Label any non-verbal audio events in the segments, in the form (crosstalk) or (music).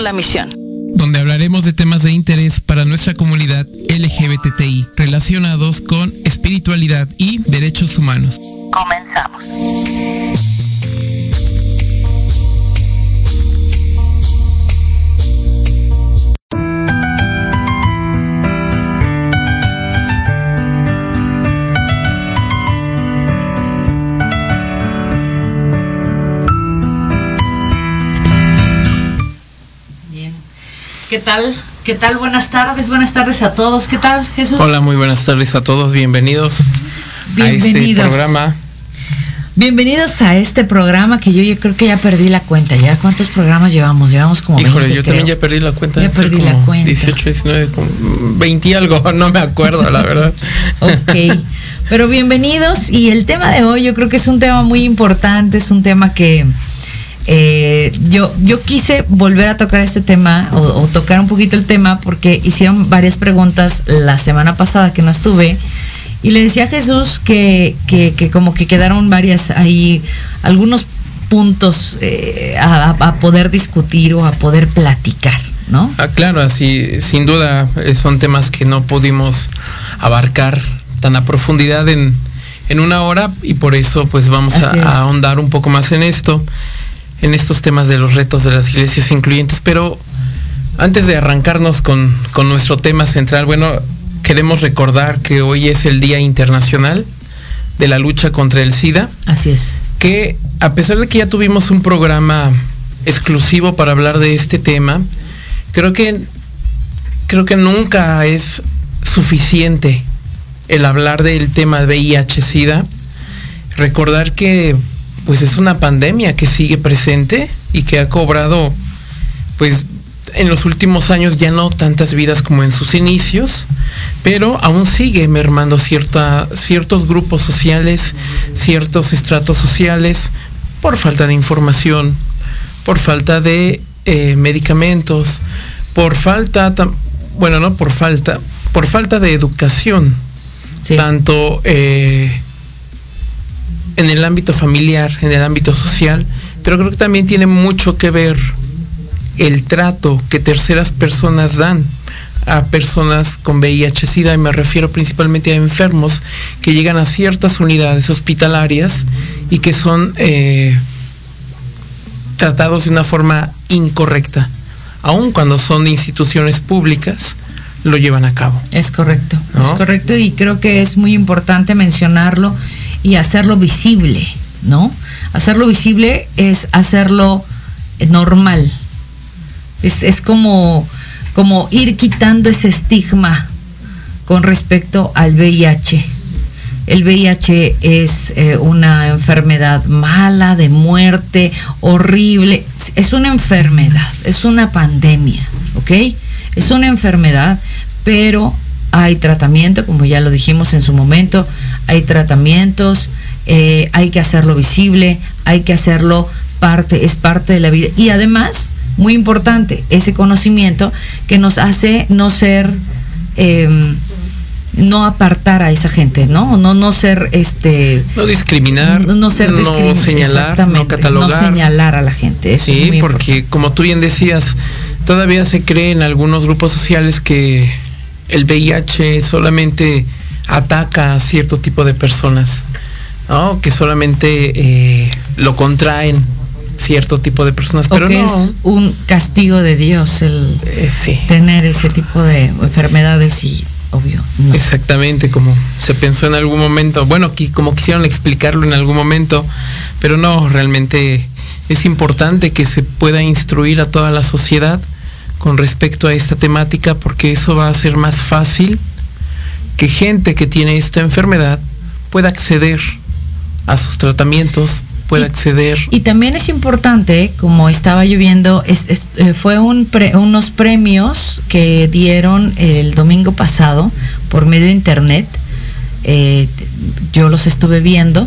la misión. Donde hablaremos de temas de interés ¿Qué tal? ¿Qué tal? Buenas tardes, buenas tardes a todos. ¿Qué tal, Jesús? Hola, muy buenas tardes a todos. Bienvenidos, a este Bienvenidos. programa. Bienvenidos a este programa que yo, yo creo que ya perdí la cuenta. ¿Ya cuántos programas llevamos? Llevamos como Híjole, 20, yo también ya perdí la cuenta. Ya perdí la cuenta. 18, 19, como 20 y algo, (laughs) no me acuerdo, la verdad. Ok, pero bienvenidos y el tema de hoy yo creo que es un tema muy importante, es un tema que eh, yo, yo quise volver a tocar este tema o, o tocar un poquito el tema porque hicieron varias preguntas la semana pasada que no estuve y le decía a Jesús que, que, que como que quedaron varias ahí, algunos puntos eh, a, a poder discutir o a poder platicar, ¿no? Ah, claro, así, sin duda, eh, son temas que no pudimos abarcar tan a profundidad en, en una hora y por eso pues vamos a ahondar un poco más en esto, en estos temas de los retos de las iglesias incluyentes. Pero antes de arrancarnos con, con nuestro tema central, bueno, queremos recordar que hoy es el Día Internacional de la lucha contra el SIDA Así es. que a pesar de que ya tuvimos un programa exclusivo para hablar de este tema, creo que creo que nunca es suficiente el hablar del tema de VIH-Sida. Recordar que pues es una pandemia que sigue presente y que ha cobrado pues en los últimos años ya no tantas vidas como en sus inicios, pero aún sigue mermando cierta, ciertos grupos sociales, ciertos estratos sociales, por falta de información, por falta de eh, medicamentos, por falta, bueno, no por falta, por falta de educación, Sí. tanto eh, en el ámbito familiar, en el ámbito social, pero creo que también tiene mucho que ver el trato que terceras personas dan a personas con VIH-Sida, y me refiero principalmente a enfermos que llegan a ciertas unidades hospitalarias y que son eh, tratados de una forma incorrecta, aun cuando son instituciones públicas, lo llevan a cabo. Es correcto, ¿No? es correcto y creo que es muy importante mencionarlo y hacerlo visible, ¿no? Hacerlo visible es hacerlo normal. Es, es como, como ir quitando ese estigma con respecto al VIH. El VIH es eh, una enfermedad mala, de muerte, horrible. Es una enfermedad, es una pandemia, ¿ok? Es una enfermedad, pero hay tratamiento, como ya lo dijimos en su momento, hay tratamientos, eh, hay que hacerlo visible, hay que hacerlo parte, es parte de la vida. Y además, muy importante, ese conocimiento que nos hace no ser... em, no apartar a esa gente, ¿no? No, no ser este No discriminar, no, no ser discrimin- señalar, no catalogar. no señalar a la gente. Eso es Sí, porque como tú bien decías, todavía se cree en algunos grupos sociales que el VIH solamente ataca a cierto tipo de personas, ¿no? Que solamente eh, lo contraen cierto tipo de personas, O pero que no. es un castigo de Dios el eh, sí, tener ese tipo de enfermedades y obvio. no. exactamente como se pensó en algún momento, bueno, como quisieron explicarlo en algún momento, pero no, realmente es importante que se pueda instruir a toda la sociedad con respecto a esta temática porque eso va a ser más fácil que gente que tiene esta enfermedad pueda acceder a sus tratamientos, pueda Y- acceder. Y también es importante, como estaba lloviendo, es- es- eh, fue un pre- unos premios que dieron el domingo pasado por medio de internet. Eh, yo los estuve viendo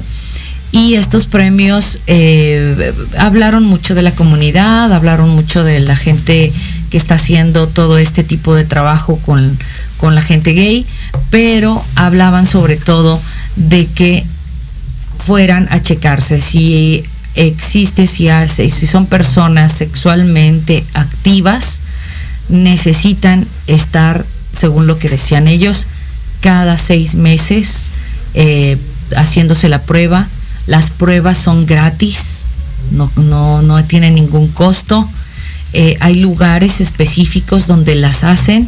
y estos premios eh, hablaron mucho de la comunidad, hablaron mucho de la gente que está haciendo todo este tipo de trabajo con, con la gente gay, pero hablaban sobre todo de que fueran a checarse si existe, si hace, si son personas sexualmente activas, necesitan estar, según lo que decían ellos, cada seis meses eh, haciéndose la prueba. Las pruebas son gratis, no, no, no tienen ningún costo. Eh, hay lugares específicos donde las hacen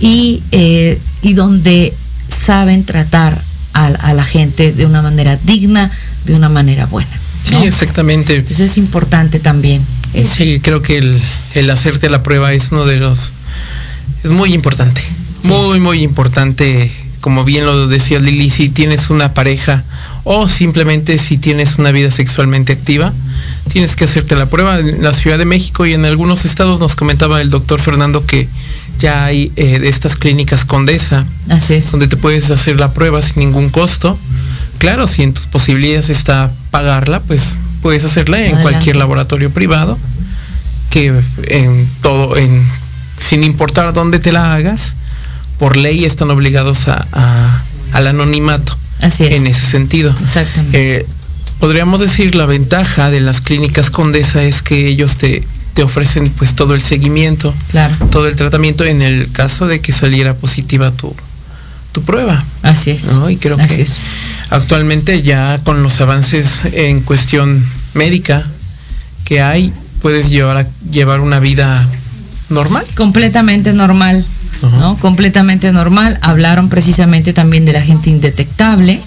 y, eh, y donde saben tratar a, la gente de una manera digna, de una manera buena. Sí, exactamente. Eso es importante también. Sí, creo que el, el, hacerte la prueba es uno de los... Es muy importante. Muy, muy importante. Como bien lo decía Lili, si tienes una pareja o simplemente si tienes una vida sexualmente activa, tienes que hacerte la prueba. En la Ciudad de México y en algunos estados nos comentaba el doctor Fernando que ya hay eh, de estas clínicas Condesa, Así es. donde te puedes hacer la prueba sin ningún costo. Claro, si en tus posibilidades está pagarla, pues puedes hacerla en cualquier laboratorio privado, que en todo, en, sin importar dónde te la hagas, por ley están obligados a, al anonimato. Así es. En ese sentido. Exactamente. Eh, podríamos decir la ventaja de las clínicas Condesa es que ellos te te ofrecen pues todo el seguimiento, claro. todo el tratamiento en el caso de que saliera positiva tu, tu prueba. Así es. Y creo que actualmente ya con los avances en cuestión médica que hay, puedes llevar, a, llevar una vida normal. Completamente normal, ¿no? Completamente normal. Hablaron precisamente también de la gente indetectable.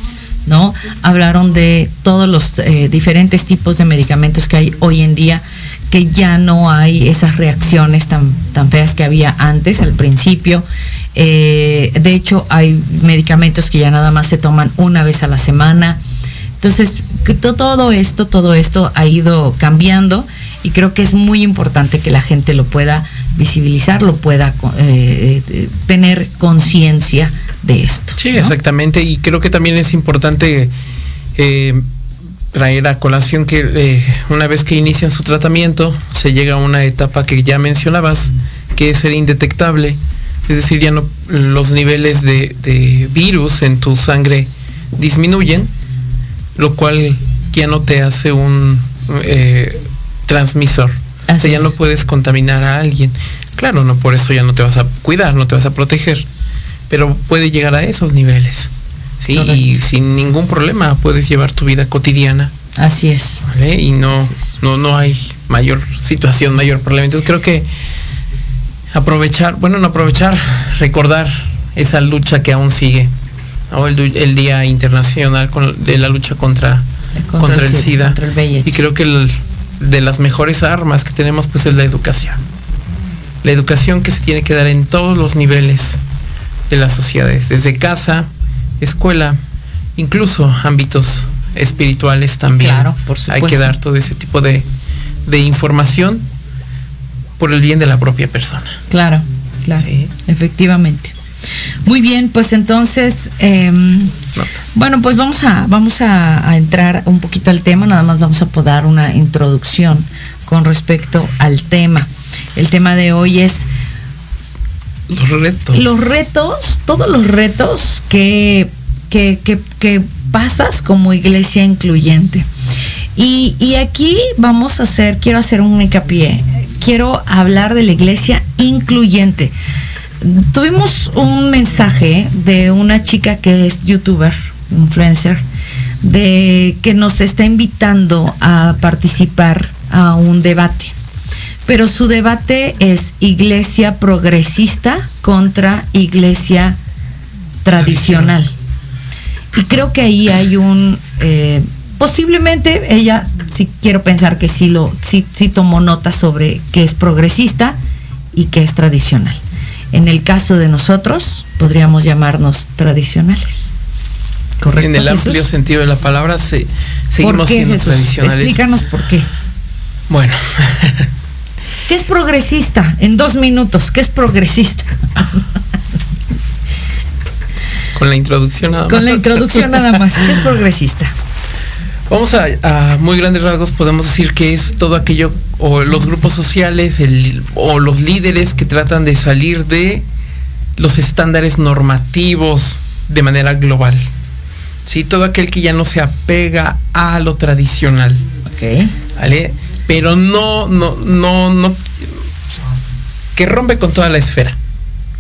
¿no? Hablaron de todos los eh, diferentes tipos de medicamentos que hay hoy en día que ya no hay esas reacciones tan, tan feas que había antes, al principio. Eh, de hecho, hay medicamentos que ya nada más se toman una vez a la semana. Entonces, todo esto, todo esto ha ido cambiando y creo que es muy importante que la gente lo pueda visibilizar, lo pueda eh, eh, tener conciencia de esto. Sí, exactamente. Y creo que también es importante traer a colación que eh, una vez que inician su tratamiento se llega a una etapa que ya mencionabas, que es ser indetectable, es decir, ya no los niveles de, virus en tu sangre disminuyen, lo cual ya no te hace un eh, transmisor. o sea, ya no puedes contaminar a alguien. Claro, no por eso ya no te vas a cuidar, no te vas a proteger, pero puede llegar a esos niveles. Sí, y sin ningún problema puedes llevar tu vida cotidiana. Así es. Y no, no, no hay mayor situación, mayor problema. Entonces creo que aprovechar, bueno, no aprovechar, recordar esa lucha que aún sigue. El, Día Internacional de la lucha contra, contra, el, SIDA. y creo que de las mejores armas que tenemos pues es la educación. La educación que se tiene que dar en todos los niveles de las sociedades, desde casa, escuela, incluso ámbitos espirituales también. Claro, por supuesto. Hay que dar todo ese tipo de, información por el bien de la propia persona. Claro, claro, efectivamente. Muy bien, pues entonces, em, bueno, pues vamos a vamos a, entrar un poquito al tema, nada más vamos a dar una introducción con respecto al tema. El tema de hoy es los retos. Los retos, todos los retos que, que, pasas como iglesia incluyente. Y, y, aquí vamos a hacer, quiero hacer un hincapié, quiero hablar de la iglesia incluyente. Tuvimos un mensaje de una chica que es youtuber, influencer, de que nos está invitando a participar a un debate pero su debate es iglesia progresista contra iglesia tradicional. Y creo que ahí hay un, eh, posiblemente ella, sí quiero pensar que sí, lo, sí, sí tomó nota sobre qué es progresista y qué es tradicional. En el caso de nosotros, podríamos llamarnos tradicionales. ¿Correcto, en el amplio sentido de la palabra, se, seguimos siendo tradicionales. Explícanos por qué. Bueno, (laughs) ¿Qué es progresista? En dos minutos, ¿qué es progresista? Con la introducción nada más. Con la introducción nada más, que es progresista. Vamos a, a, muy grandes rasgos, podemos decir que es todo aquello, o los grupos sociales, el, o los líderes que tratan de salir de los estándares normativos de manera global. ¿Sí? Todo aquel que ya no se apega a lo tradicional. Ok. ¿Vale? Pero no, no, no, no, que rompe con toda la esfera.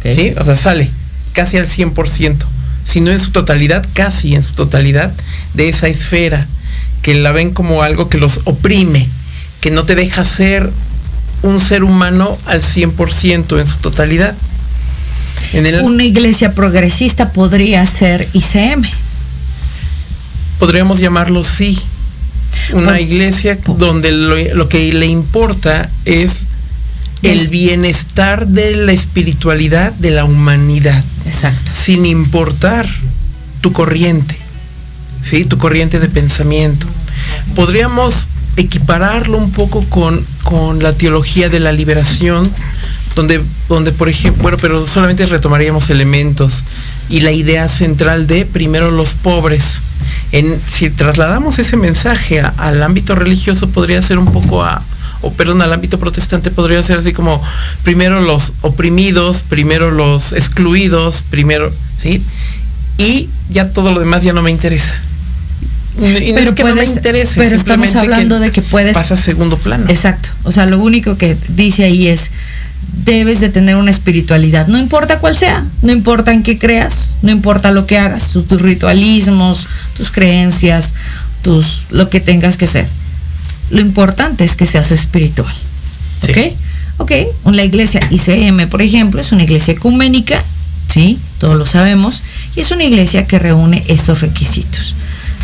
¿Sí? O sea, sale casi al 100%, si no en su totalidad, casi en su totalidad de esa esfera, que la ven como algo que los oprime, que no te deja ser un ser humano al 100% en su totalidad. En el, Una iglesia progresista podría ser ICM. podríamos llamarlo sí. Una iglesia donde lo, lo que le importa es el Es- bienestar de la espiritualidad de la humanidad. Exacto. sin importar tu corriente, ¿sí? tu corriente de pensamiento. Podríamos equipararlo un poco con, con la teología de la liberación, donde, donde, por ejemplo, bueno, pero solamente retomaríamos elementos y la idea central de primero los pobres. En, si trasladamos ese mensaje a- al ámbito religioso, podría ser un poco a, o perdón, al ámbito protestante podría ser así como primero los oprimidos, primero los excluidos, primero, ¿sí? Y ya todo lo demás ya no me interesa. Y no es Pero que no me interese, pero estamos simplemente hablando de que puedes- pasa a segundo plano. Exacto. O sea, lo único que dice ahí es debes de tener una espiritualidad, no importa cuál sea, no importa en qué creas, no importa lo que hagas, tus, ritualismos, tus creencias, tus lo que tengas que ser. Lo importante es que seas espiritual. Sí. ¿Ok? Ok, la iglesia ICM, por ejemplo, es una iglesia ecuménica, ¿sí? Todos lo sabemos, y es una iglesia que reúne estos requisitos.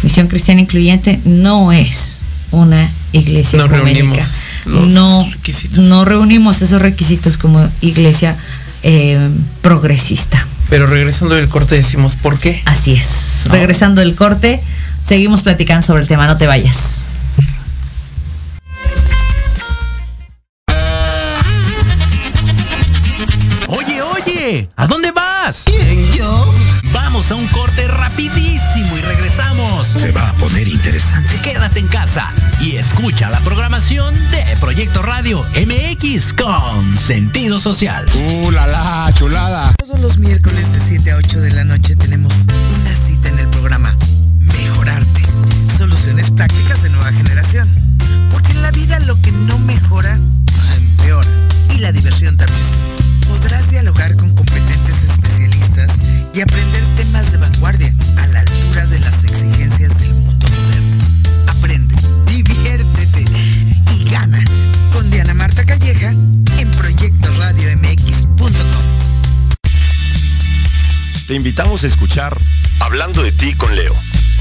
Misión Cristiana Incluyente no es una iglesia No ecuménica. reunimos los no, requisitos. no reunimos esos requisitos como iglesia eh, progresista. Pero regresando del corte decimos, ¿por qué? Así es. Regresando del corte, seguimos platicando sobre el tema, no te vayas. Oye, oye, ¿a dónde vas? ¿Quién, yo? Vamos a un corte rapidísimo y regresamos. Se va a poner interesante. Quédate en casa y escucha la programación de Proyecto Radio MX con sentido social. ¡Uh, la, la chulada! Todos los miércoles de 7 a 8 de la noche tenemos una cita en el programa Mejorarte. Soluciones prácticas de nueva generación. Porque en la vida lo que no mejora, empeora. Y la diversión también. Podrás dialogar con especialistas y aprender temas de vanguardia a la altura de las exigencias del mundo moderno. Aprende, diviértete y gana con Diana Marta Calleja en proyectoradiomx.com. Te invitamos a escuchar Hablando de ti con Leo.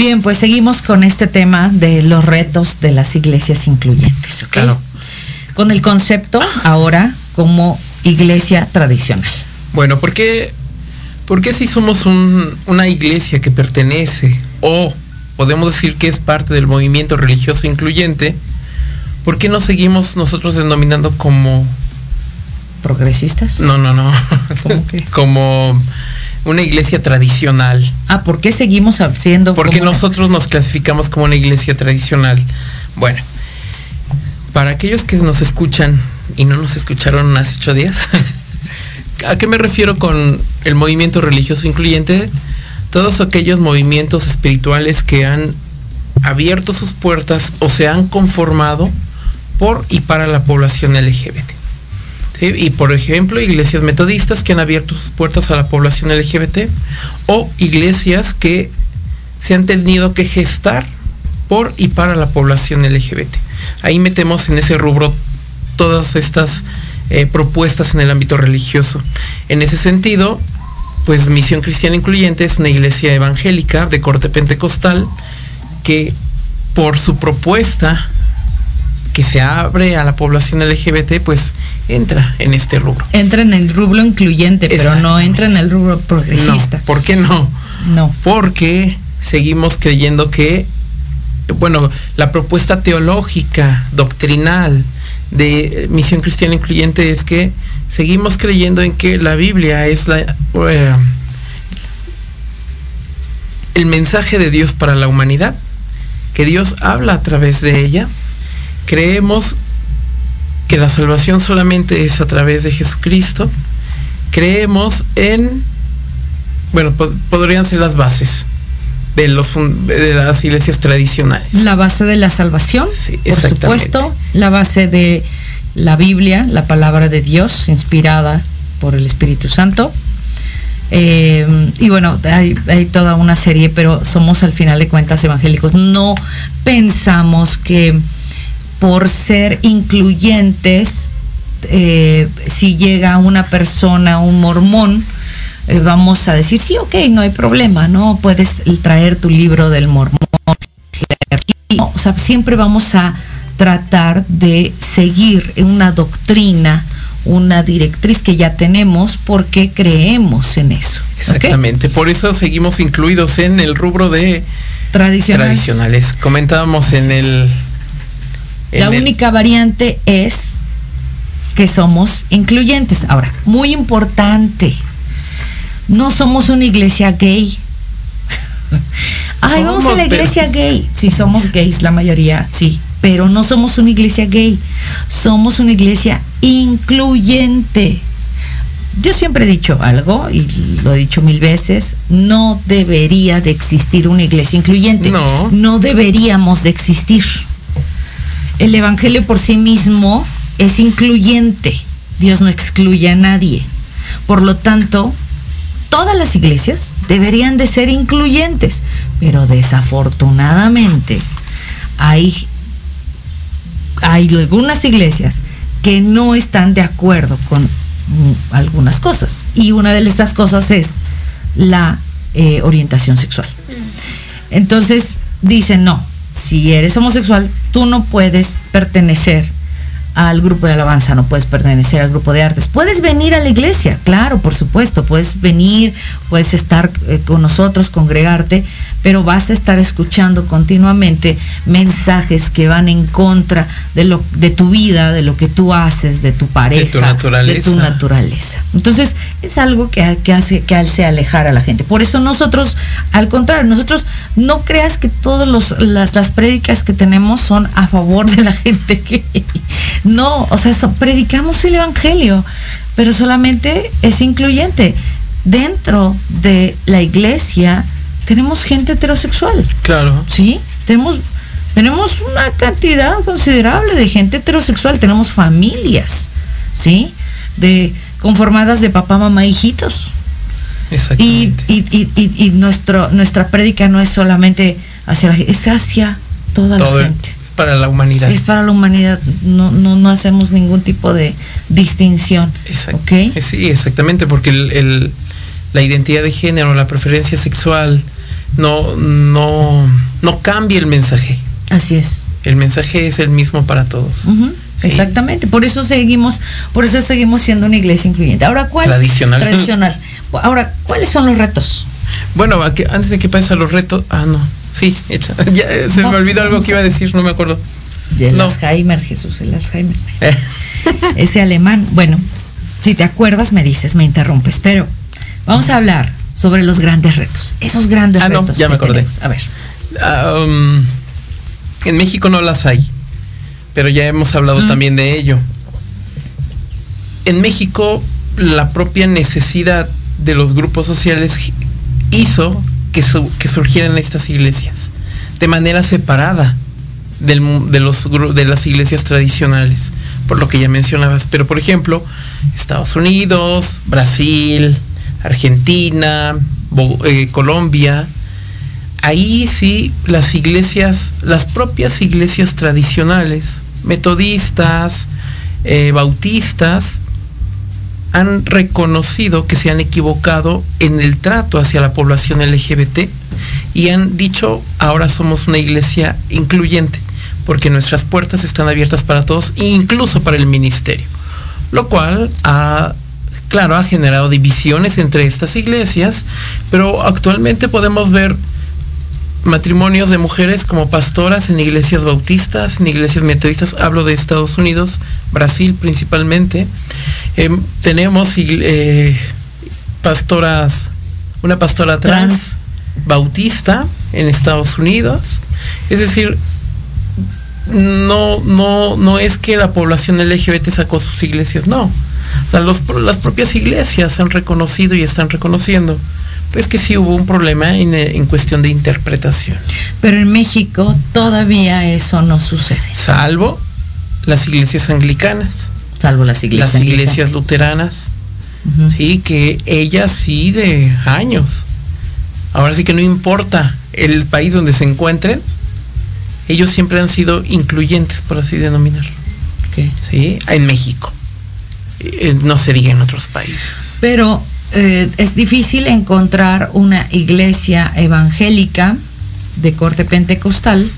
Bien, pues seguimos con este tema de los retos de las iglesias incluyentes, ¿ok? Claro. Con el concepto ahora como iglesia tradicional. Bueno, ¿por qué, por qué si somos un- una iglesia que pertenece o podemos decir que es parte del movimiento religioso incluyente, ¿por qué no seguimos nosotros denominando como... ¿Progresistas? No, no, no. ¿Cómo qué? (laughs) como una iglesia tradicional. Ah, ¿por qué seguimos siendo Porque como una- nosotros nos clasificamos como una iglesia tradicional. Bueno, para aquellos que nos escuchan y no nos escucharon hace ocho días, (laughs) ¿a qué me refiero con el movimiento religioso incluyente? Todos aquellos movimientos espirituales que han abierto sus puertas o se han conformado por y para la población LGBT. Y por ejemplo, iglesias metodistas que han abierto sus puertas a la población LGBT o iglesias que se han tenido que gestar por y para la población LGBT. Ahí metemos en ese rubro todas estas eh, propuestas en el ámbito religioso. En ese sentido, pues Misión Cristiana Incluyente es una iglesia evangélica de corte pentecostal que por su propuesta que se abre a la población LGBT, pues entra en este rubro. entra en el rubro incluyente, pero no entra en el rubro progresista. No, ¿Por qué no? No. Porque seguimos creyendo que, bueno, la propuesta teológica, doctrinal de Misión Cristiana Incluyente es que seguimos creyendo en que la Biblia es la, eh, el mensaje de Dios para la humanidad, que Dios habla a través de ella. Creemos que la salvación solamente es a través de Jesucristo. Creemos en bueno, po- podrían ser las bases de los de las iglesias tradicionales. La base de la salvación, Sí, por supuesto, la base de la Biblia, la palabra de Dios, inspirada por el Espíritu Santo. Eh, y bueno, hay, hay toda una serie, pero somos al final de cuentas evangélicos. No pensamos que por ser incluyentes, eh, si llega una persona, un mormón, eh, vamos a decir, sí, ok, no hay problema, ¿no? Puedes traer tu libro del mormón. No, o sea, siempre vamos a tratar de seguir una doctrina, una directriz que ya tenemos porque creemos en eso. Exactamente. Por eso seguimos incluidos en el rubro de Tradicionales. tradicionales. Comentábamos en el La el- única variante es que somos incluyentes. Ahora, muy importante, no somos una iglesia gay. (laughs) Ay, vamos a Somos, la pero- iglesia gay. Sí, somos gays, la mayoría, sí. Pero no somos una iglesia gay. Somos una iglesia incluyente. Yo siempre he dicho algo, y lo he dicho mil veces, no debería de existir una iglesia incluyente. No. No deberíamos de existir. El Evangelio por sí mismo es incluyente. Dios no excluye a nadie. Por lo tanto, todas las iglesias deberían de ser incluyentes. Pero desafortunadamente hay, hay algunas iglesias que no están de acuerdo con mm, algunas cosas. Y una de esas cosas es la eh, orientación sexual. Entonces dicen, no, si eres homosexual, tú no puedes pertenecer al grupo de alabanza, no puedes pertenecer al grupo de artes. Puedes venir a la iglesia, claro, por supuesto, puedes venir, puedes estar eh, con nosotros, congregarte, pero vas a estar escuchando continuamente mensajes que van en contra de lo de tu vida, de lo que tú haces, de tu pareja, de naturaleza. tu naturaleza. Entonces, es algo que, que hace que hace alejar a la gente. Por eso nosotros, al contrario, nosotros no creas que todas las, las prédicas que tenemos son a favor de la (laughs) gente que (laughs) no, o sea, so- predicamos el evangelio, pero solamente es incluyente. Dentro de la iglesia tenemos gente heterosexual. Claro. ¿sí? Tenemos, tenemos una cantidad considerable de gente heterosexual, tenemos familias, ¿sí? De, conformadas de papá, mamá, hijitos. Exactamente. y, y, y- y nuestro, nuestra prédica no es solamente hacia la gente, es hacia toda Todo la es gente. para la humanidad. Es para la humanidad, no, no, no hacemos ningún tipo de distinción. Exacto. ¿Ok? Eh, Sí, exactamente, porque el, el- la identidad de género, la preferencia sexual, no, no, no cambia el mensaje. Así es. El mensaje es el mismo para todos. Exactamente, por eso seguimos, por eso seguimos siendo una iglesia incluyente. Ahora, ¿cuál? Tradicional. Tradicional. Ahora, ¿cuáles son los retos? Bueno, antes de que pases a los retos, ah, no, sí, (laughs) hecha. Ya, se No, me olvidó algo que iba a decir, no me acuerdo. No. Alzheimer, Jesús, el Alzheimer. Eh, (laughs) Ese alemán, bueno, si te acuerdas me dices, me interrumpes, pero vamos a hablar sobre los grandes retos, esos grandes Ah, no, retos. ya me acordé. tenemos. A ver, um, en México no las hay, pero ya hemos hablado Mm. también de ello. En México, la propia necesidad de los grupos sociales hizo que, su- que surgieran estas iglesias de manera separada del de, los, de las iglesias tradicionales, por lo que ya mencionabas. Pero, por ejemplo, Estados Unidos, Brasil, Argentina, eh, Colombia, ahí sí las iglesias, las propias iglesias tradicionales, metodistas, eh, bautistas, han reconocido que se han equivocado en el trato hacia la población LGBT y han dicho ahora somos una iglesia incluyente porque nuestras puertas están abiertas para todos incluso para el ministerio lo cual ha claro ha generado divisiones entre estas iglesias pero actualmente podemos ver matrimonios de mujeres como pastoras en iglesias bautistas, en iglesias metodistas, hablo de Estados Unidos, Brasil principalmente. Em, tenemos eh, pastoras, una pastora trans, Trans. bautista en Estados Unidos. Es decir, no, no, no es que la población LGBT sacó sus iglesias, no. Los- las propias iglesias han reconocido y están reconociendo. Pues que sí hubo un problema en, eh, en cuestión de interpretación. pero en México todavía eso no sucede, Salvo las iglesias anglicanas, salvo las iglesias. las iglesias luteranas, Ujú. sí, que ellas sí de años. Ahora sí que no importa el país donde se encuentren, ellos siempre han sido incluyentes, por así denominarlo. ¿sí? En México. Eh, No se diga en otros países. Pero eh, es difícil encontrar una iglesia evangélica de corte pentecostal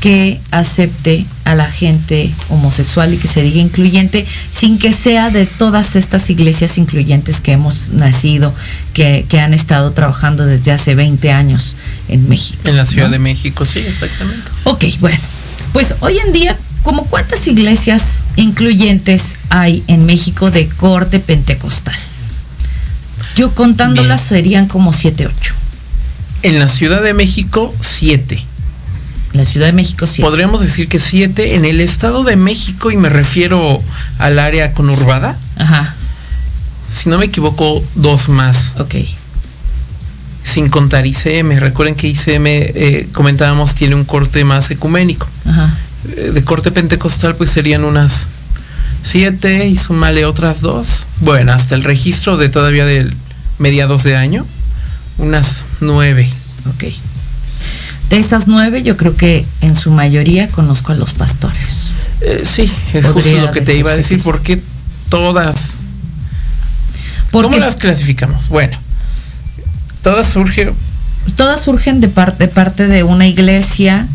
que acepte a la gente homosexual y que se diga incluyente sin que sea de todas estas iglesias incluyentes que hemos nacido, que, que han estado trabajando desde hace 20 años en México. En la Ciudad ¿no? de México, sí, exactamente. Ok, bueno, pues hoy en día, ¿como cuántas iglesias incluyentes hay en México de corte pentecostal? Yo contándolas serían como 7, 8. En la Ciudad de México, siete. La Ciudad de México 7. Podríamos decir que siete. En el Estado de México, y me refiero al área conurbada, Ajá, si no me equivoco, dos más. ok. Sin contar ICM. Recuerden que ICM, eh, comentábamos, tiene un corte más ecuménico. Ajá. Eh, de corte pentecostal, pues serían unas siete y sumale otras dos. Bueno, hasta el registro de todavía del mediados de año, unas nueve. Ok. De esas nueve, yo creo que en su mayoría conozco a los pastores. Eh, sí, es Podría justo lo que te iba a decir, porque todas Porque ¿Cómo las clasificamos? Bueno, todas surgen todas surgen de parte, de parte de una iglesia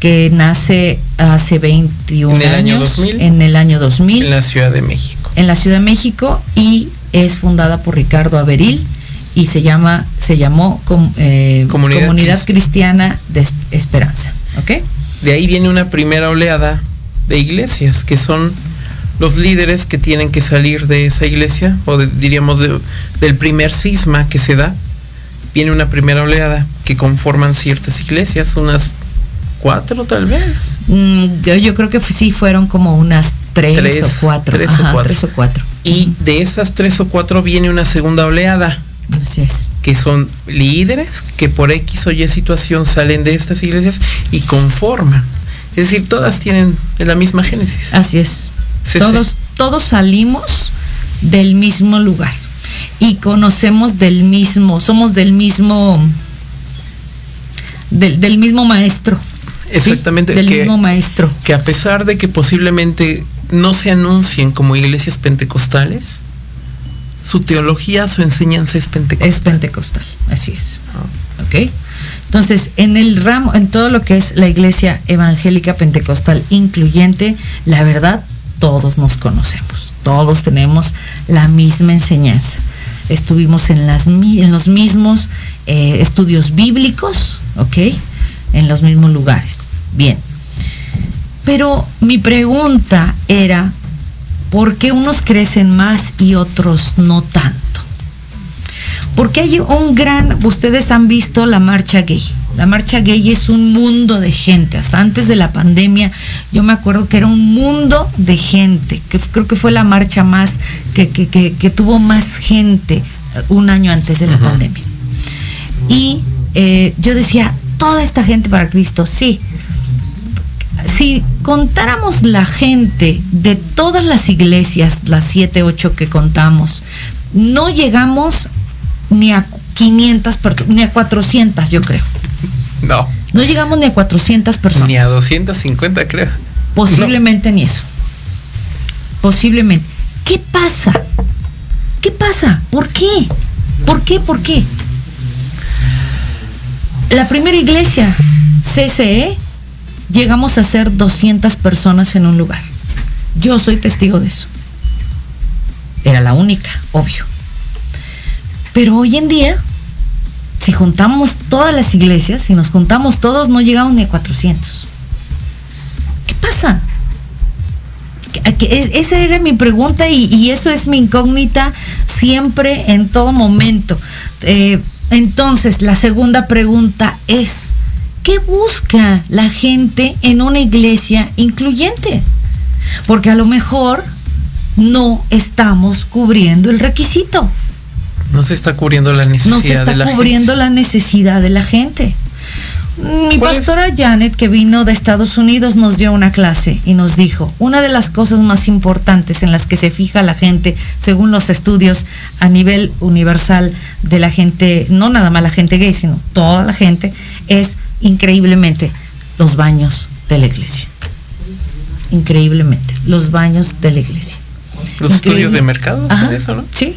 que nace hace 21 En el año años, 2000. en el año 2000, en la Ciudad de México. en la Ciudad de México y es fundada por Ricardo Averil y se llama se llamó com- eh, Comunidad Comunidad, Crist- Cristiana de Es- Esperanza, ¿ok? De ahí viene una primera oleada de iglesias, que son los líderes que tienen que salir de esa iglesia, o de- diríamos de- del primer cisma que se da. Viene una primera oleada que conforman ciertas iglesias, unas cuatro tal vez. Mm, yo, yo creo que sí fueron como unas tres, Tres, o cuatro, tres o cuatro. tres o cuatro. Y de esas tres o cuatro viene una segunda oleada, Así es. que son líderes que por X o Y situación salen de estas iglesias y conforman. Es decir, todas tienen la misma génesis. Así es. Sí, todos, sí. todos salimos del mismo lugar y conocemos del mismo, somos del mismo, del, del mismo maestro. ¿Sí? Exactamente. Del que- mismo maestro. que a pesar de que posiblemente no se anuncien como iglesias pentecostales, su teología, su enseñanza es pentecostal. Es pentecostal, así es. ¿Ok? Entonces, en el ramo, en todo lo que es la iglesia evangélica pentecostal incluyente, la verdad, todos nos conocemos, todos tenemos la misma enseñanza. Estuvimos en, las, en los mismos eh, estudios bíblicos, ¿ok? En los mismos lugares. Bien. Pero mi pregunta era, ¿por qué unos crecen más y otros no tanto? Porque hay un gran, ustedes han visto la marcha gay. La marcha gay es un mundo de gente. Hasta antes de la pandemia, yo me acuerdo que era un mundo de gente, que creo que fue la marcha más, que, tuvo más gente eh, un año antes de la pandemia. Y eh, yo decía, toda esta gente para Cristo, sí. Si contáramos la gente de todas las iglesias, las siete, ocho que contamos, no llegamos ni a 500 ni a 400, yo creo. No. No llegamos ni a 400 personas. Ni a 250, creo. Posiblemente ni eso. Posiblemente. ¿Qué pasa? ¿Qué pasa? ¿Por qué? ¿Por qué? ¿Por qué? La primera iglesia, CCE, llegamos a ser 200 personas en un lugar. Yo soy testigo de eso. Era la única, obvio. Pero hoy en día, si juntamos todas las iglesias, si nos juntamos todos, no llegamos ni a 400. ¿Qué pasa? Esa era mi pregunta y, eso es mi incógnita siempre, en todo momento. Eh, entonces, la segunda pregunta es, ¿qué busca la gente en una iglesia incluyente? Porque a lo mejor no estamos cubriendo el requisito. No se está cubriendo la necesidad no se está cubriendo la necesidad de la gente. Mi pastora Janet, que vino de Estados Unidos, nos dio una clase y nos dijo, una de las cosas más importantes en las que se fija la gente, según los estudios a nivel universal de la gente, no nada más la gente gay, sino toda la gente, es increíblemente los baños de la iglesia. Increíblemente, los baños de la iglesia. Los estudios de mercado, eso, ¿no? Sí,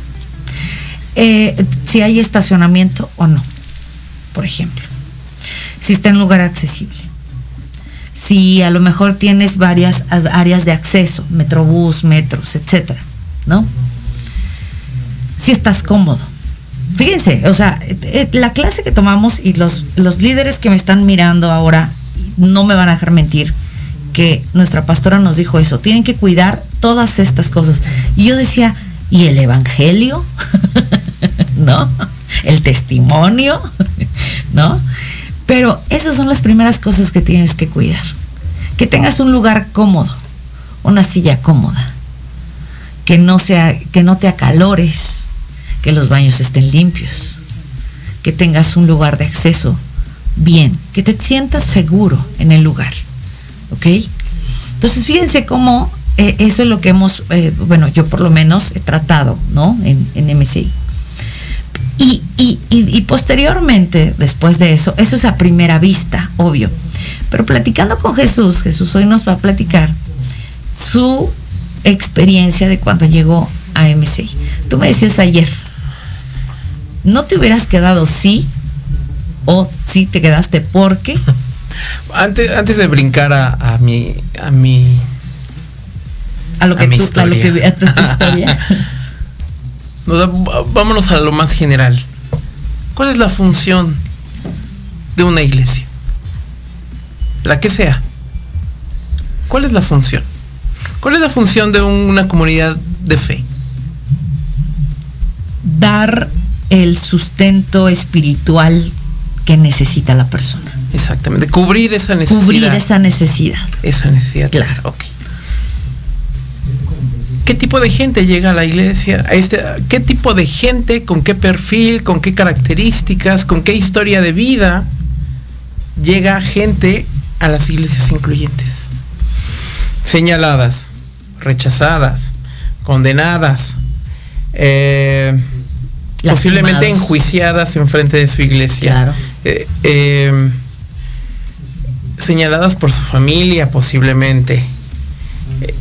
eh, si hay estacionamiento o no, por ejemplo. Si está en lugar accesible. Si a lo mejor tienes varias áreas de acceso, metrobús, metros, etcétera, ¿no? Si estás cómodo. Fíjense, o sea, eh, la clase que tomamos y los, los líderes que me están mirando ahora no me van a dejar mentir que nuestra pastora nos dijo eso, tienen que cuidar todas estas cosas. Y yo decía, ¿y el Evangelio? (laughs) ¿no? El testimonio, (laughs) ¿no? Pero esas son las primeras cosas que tienes que cuidar. Que tengas un lugar cómodo, una silla cómoda, que no sea, que no te acalores, que los baños estén limpios, que tengas un lugar de acceso bien, que te sientas seguro en el lugar, ¿ok? Entonces fíjense cómo eh, eso es lo que hemos, eh, bueno, yo por lo menos he tratado, ¿no? En, en MCI. Y, posteriormente, después de eso, eso es a primera vista, obvio. Pero platicando con Jesús, Jesús hoy nos va a platicar su experiencia de cuando llegó a MC. Tú me decías ayer, ¿no te hubieras quedado sí o sí te quedaste porque? (laughs) Antes, antes de brincar a, a mi a mi a lo que tú, a lo que a tu (laughs) historia. (laughs) vámonos a lo más general. ¿Cuál es la función de una iglesia? La que sea. ¿Cuál es la función? ¿Cuál es la función de una comunidad de fe? Dar el sustento espiritual que necesita la persona. Exactamente, cubrir esa necesidad. Cubrir esa necesidad. Esa necesidad. Claro, ok. ¿Qué tipo de gente llega a la iglesia? Este, ¿Qué tipo de gente, con qué perfil, con qué características, con qué historia de vida llega gente a las iglesias incluyentes? Señaladas, rechazadas, condenadas, eh, posiblemente enjuiciadas en frente de su iglesia. Eh, eh, señaladas por su familia, posiblemente.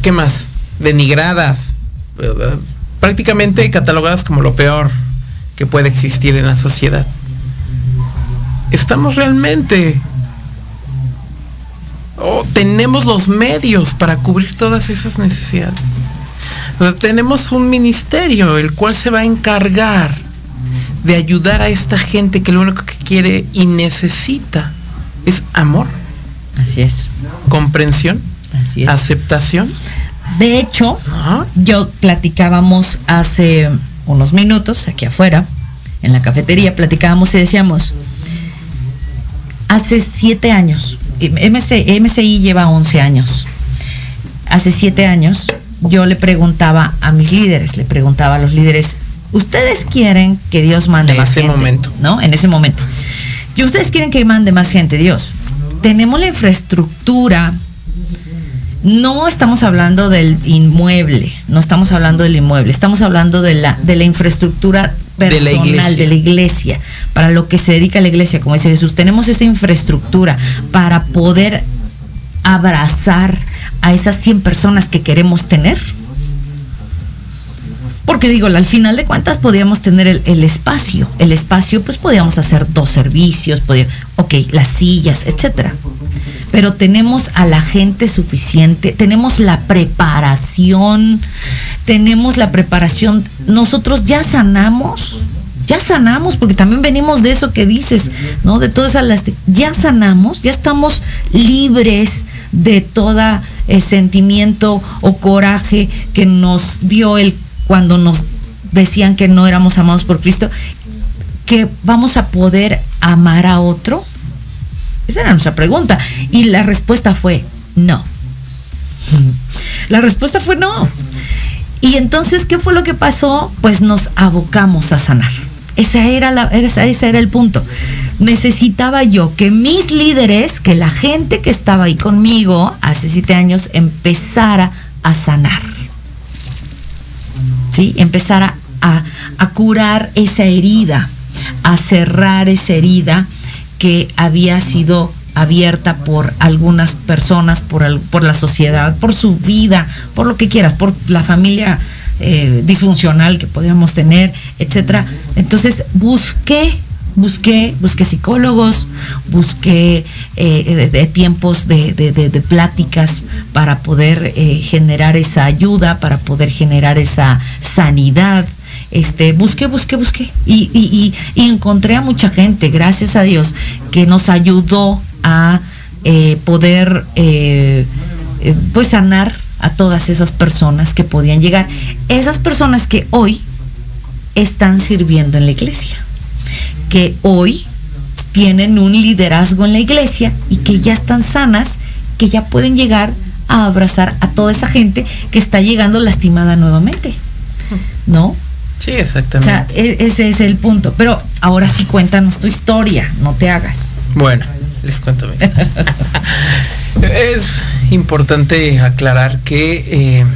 ¿Qué más? Denigradas, prácticamente catalogadas como lo peor que puede existir en la sociedad. ¿Estamos realmente o tenemos los medios para cubrir todas esas necesidades. O sea, tenemos un ministerio el cual se va a encargar de ayudar a esta gente que lo único que quiere y necesita es amor, Así es. comprensión, Así es. aceptación. De hecho, Ajá. yo platicábamos hace unos minutos aquí afuera, en la cafetería, platicábamos y decíamos, hace siete años, MC, MCI lleva 11 años, hace siete años yo le preguntaba a mis líderes, le preguntaba a los líderes, ¿ustedes quieren que Dios mande En más ese gente? momento. ¿No? En ese momento. ¿Y ustedes quieren que mande más gente, Dios? Tenemos la infraestructura, no estamos hablando del inmueble, no estamos hablando del inmueble, estamos hablando de la, de la infraestructura De la personal, de la iglesia, para lo que se dedica la iglesia, como dice Jesús, tenemos esa infraestructura para poder abrazar a esas 100 personas que queremos tener. Porque digo, al final de cuentas podíamos tener el, espacio. El espacio, pues podíamos hacer dos servicios, podía, ok, las sillas, etcétera. Pero tenemos a la gente suficiente, tenemos la preparación, tenemos la preparación. Nosotros ya sanamos, ya sanamos, porque también venimos de eso que dices, ¿no? De todas lasti- ya sanamos, ya estamos libres de toda el sentimiento o coraje que nos dio el cuando nos decían que no éramos amados por Cristo, que vamos a poder amar a otro. Esa era nuestra pregunta. Y la respuesta fue no. La respuesta fue no. Y entonces, ¿qué fue lo que pasó? Pues nos abocamos a sanar. Esa era la, ese era el punto. Necesitaba yo que mis líderes, que la gente que estaba ahí conmigo hace siete años, empezara a sanar. ¿Sí? Empezara a, a curar esa herida, a cerrar esa herida que había sido abierta por algunas personas, por, por la sociedad, por su vida, por lo que quieras, por la familia eh, disfuncional que podíamos tener, etcétera. Entonces busqué, busqué, busqué psicólogos, busqué eh, de, tiempos de, de- pláticas para poder eh, generar esa ayuda, para poder generar esa sanidad. Este, busqué, busqué, busqué. Y, y- y- encontré a mucha gente, gracias a Dios, que nos ayudó a eh, poder pues sanar a todas esas personas que podían llegar. Esas personas que hoy están sirviendo en la iglesia, que hoy tienen un liderazgo en la iglesia y que ya están sanas, que ya pueden llegar a abrazar a toda esa gente que está llegando lastimada nuevamente. ¿No? Sí, O exactamente. sea, e- ese es el punto. Pero ahora sí cuéntanos tu historia, no te hagas. Bueno, les cuento. (laughs) es importante aclarar que eh,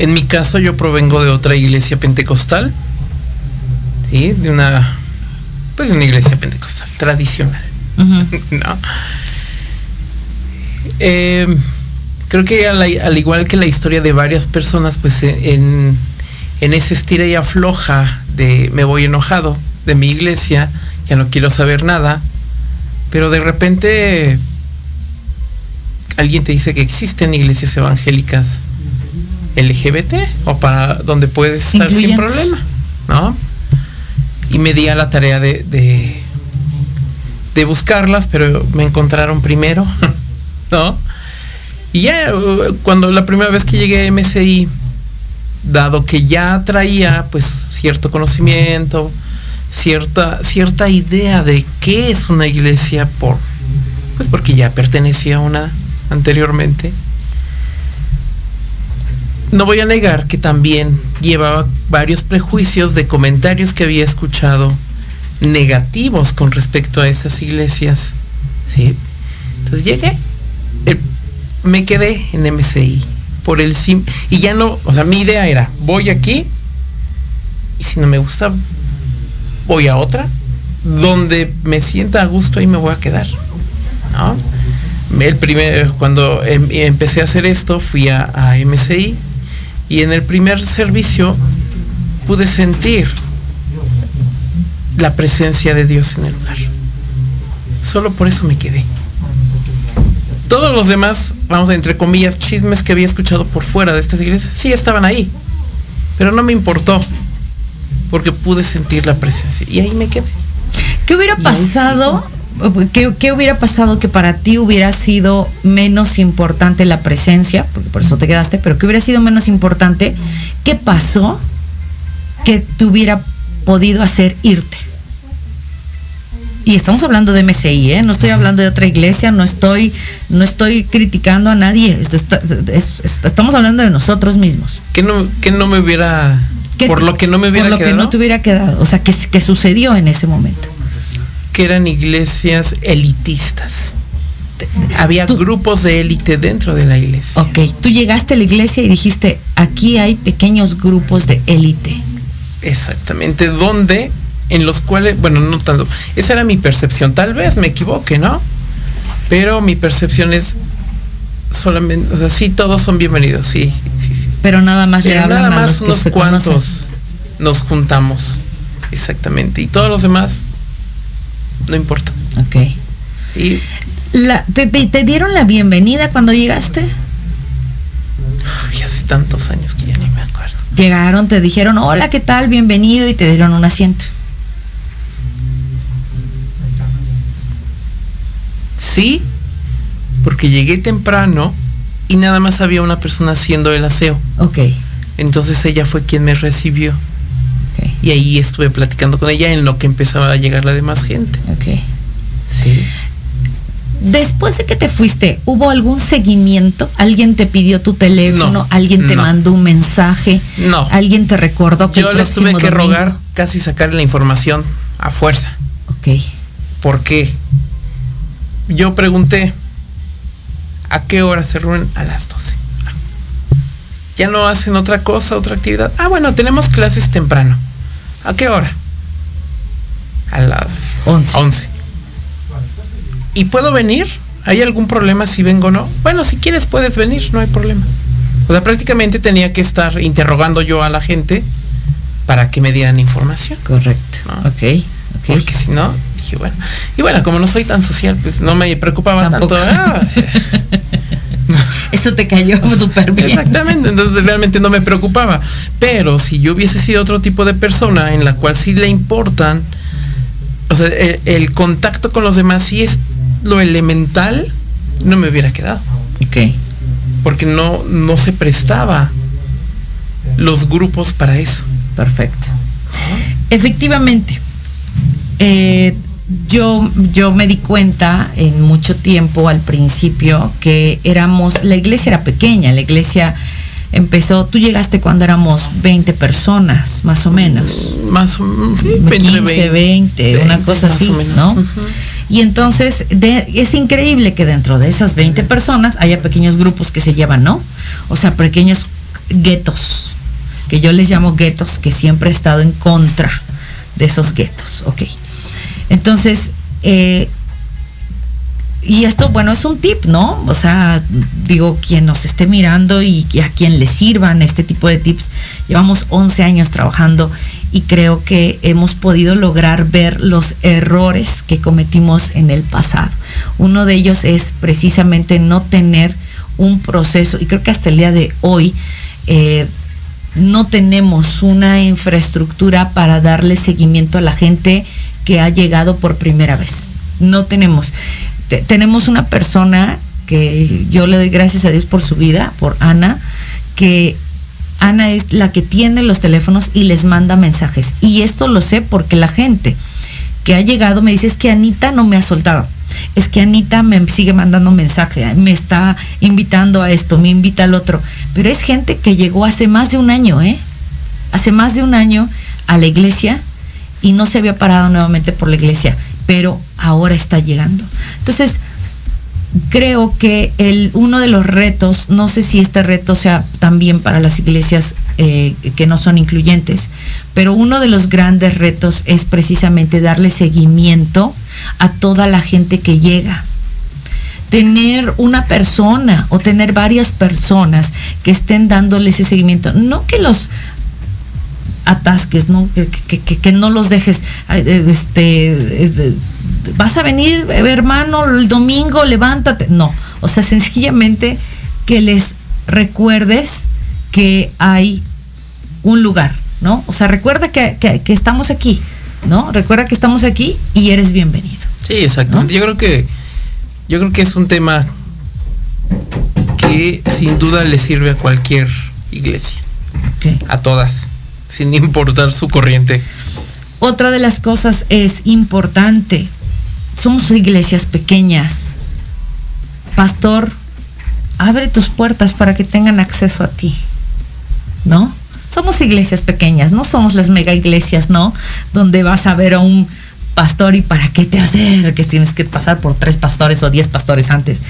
en mi caso yo provengo de otra iglesia pentecostal, ¿sí? De una, pues una iglesia pentecostal tradicional. (laughs) ¿no? Eh, creo que al, al igual que la historia de varias personas, pues eh, en, en ese estira y afloja de me voy enojado de mi iglesia, ya no quiero saber nada, pero de repente alguien te dice que existen iglesias evangélicas LGBT o para donde puedes estar sin problema, ¿no? Y me di a la tarea de, de, buscarlas, pero me encontraron primero, (laughs) ¿no? Y ya cuando la primera vez que llegué a MSI, dado que ya traía pues cierto conocimiento, cierta, cierta idea de qué es una iglesia por pues porque ya pertenecía a una anteriormente. No voy a negar que también llevaba varios prejuicios de comentarios que había escuchado negativos con respecto a esas iglesias. ¿sí? Entonces llegué, eh, me quedé en MCI por el sim y ya no, o sea, mi idea era, voy aquí y si no me gusta, voy a otra, donde me sienta a gusto y me voy a quedar. El primer, cuando em- empecé a hacer esto, fui a MCI y en el primer servicio pude sentir la presencia de Dios en el lugar. Solo por eso me quedé. todos los demás, vamos, entre comillas, chismes que había escuchado por fuera de estas iglesias, sí estaban ahí. Pero no me importó. Porque pude sentir la presencia. Y ahí me quedé. ¿Qué hubiera pasado? ¿Qué, qué hubiera pasado que para ti hubiera sido menos importante la presencia? Porque por eso te quedaste, pero ¿qué hubiera sido menos importante? ¿Qué pasó que te hubiera podido hacer irte? Y estamos hablando de MCI, ¿eh? no estoy hablando de otra iglesia, no estoy, no estoy criticando a nadie, esto está- es- es- estamos hablando de nosotros mismos. Que no, que no me hubiera. ¿Qué- por lo que no me hubiera por lo quedado. que no te hubiera quedado, o sea, ¿qué, qué sucedió en ese momento? Que eran iglesias elitistas. Había Tú- grupos de élite dentro de la iglesia. Ok, tú llegaste a la iglesia y dijiste, aquí hay pequeños grupos de élite. Exactamente, donde en los cuales, bueno, no tanto, esa era mi percepción, tal vez me equivoque, ¿no? Pero mi percepción es solamente, o sea, sí, todos son bienvenidos, sí, sí, sí. Pero nada más Pero nada a los más unos cuantos conocen. nos juntamos, exactamente, y todos los demás, no importa. Ok. Y La- te, te- te dieron la bienvenida cuando llegaste? ay, hace tantos años que ya ni me acuerdo. Llegaron, te dijeron, hola, ¿qué tal? Bienvenido y te dieron un asiento. Sí, porque llegué temprano y nada más había una persona haciendo el aseo. Ok, Entonces ella fue quien me recibió y ahí estuve platicando con ella en lo que empezaba a llegar la demás gente. ok. Sí. Después de que te fuiste, ¿hubo algún seguimiento? ¿Alguien te pidió tu teléfono? No, ¿Alguien te no. mandó un mensaje? No. ¿Alguien te recordó que Yo el les tuve que domingo- rogar casi sacarle la información a fuerza. Ok, ¿Por qué? Yo pregunté, ¿a qué hora se reúnen? A las 12. ¿Ya no hacen otra cosa, otra actividad? Ah, bueno, tenemos clases temprano. ¿A qué hora? A las 11. 11. ¿Y puedo venir? ¿Hay algún problema si vengo o no? Bueno, si quieres puedes venir, no hay problema. O sea, prácticamente tenía que estar interrogando yo a la gente para que me dieran información. correcto. Ah. Ok, ok. Porque si no, dije, bueno. Y bueno, como no soy tan social, pues no me preocupaba Tampoco. tanto. Ah, (laughs) (laughs) Eso te cayó súper bien. Exactamente, entonces realmente no me preocupaba. Pero si yo hubiese sido otro tipo de persona en la cual sí le importan, o sea, el, el contacto con los demás sí es lo elemental, no me hubiera quedado. Ok. Porque no, no se prestaba los grupos para eso. Perfecto. Efectivamente, eh, yo, yo me di cuenta en mucho tiempo al principio que éramos, la iglesia era pequeña, la iglesia empezó, tú llegaste cuando éramos 20 personas, más o menos. Más o menos, sí, 15, 20, una cosa así. ¿no? Y entonces de- es increíble que dentro de esas 20 personas haya pequeños grupos que se llevan, ¿no? O sea, pequeños guetos, que yo les llamo guetos, que siempre he estado en contra de esos guetos, ok. Entonces, eh, y esto, bueno, es un tip, ¿no? O sea, digo, quien nos esté mirando y a quien le sirvan este tipo de tips, llevamos 11 años trabajando y creo que hemos podido lograr ver los errores que cometimos en el pasado. Uno de ellos es precisamente no tener un proceso, y creo que hasta el día de hoy eh, no tenemos una infraestructura para darle seguimiento a la gente que ha llegado por primera vez. No tenemos. Te- tenemos una persona que yo le doy gracias a Dios por su vida, por Ana, que Ana es la que tiene los teléfonos y les manda mensajes. Y esto lo sé porque la gente que ha llegado me dice es que Anita no me ha soltado. Es que Anita me sigue mandando mensaje, me está invitando a esto, me invita al otro. Pero es gente que llegó hace más de un año, ¿eh? Hace más de un año a la iglesia y no se había parado nuevamente por la iglesia, pero ahora está llegando. Entonces, creo que el, uno de los retos, no sé si este reto sea también para las iglesias eh, que no son incluyentes, pero uno de los grandes retos es precisamente darle seguimiento a toda la gente que llega. Tener una persona o tener varias personas que estén dándole ese seguimiento. No que los atasques, ¿no? Que, que- que- que no los dejes, eh, este, eh, vas a venir, hermano, el domingo, levántate. No, O sea, sencillamente que les recuerdes que hay un lugar, ¿no? O sea, recuerda que, que, estamos aquí, ¿no? Recuerda que estamos aquí y eres bienvenido. Sí, exactamente. Yo creo que yo creo que es un tema que sin duda le sirve a cualquier iglesia. A todas, sin importar su corriente. Otra de las cosas es importante. Somos iglesias pequeñas. Pastor, abre tus puertas para que tengan acceso a ti. ¿No? Somos iglesias pequeñas, no somos las mega iglesias, ¿no? Donde vas a ver a un pastor y para qué te acerques, tienes que pasar por tres pastores o diez pastores antes.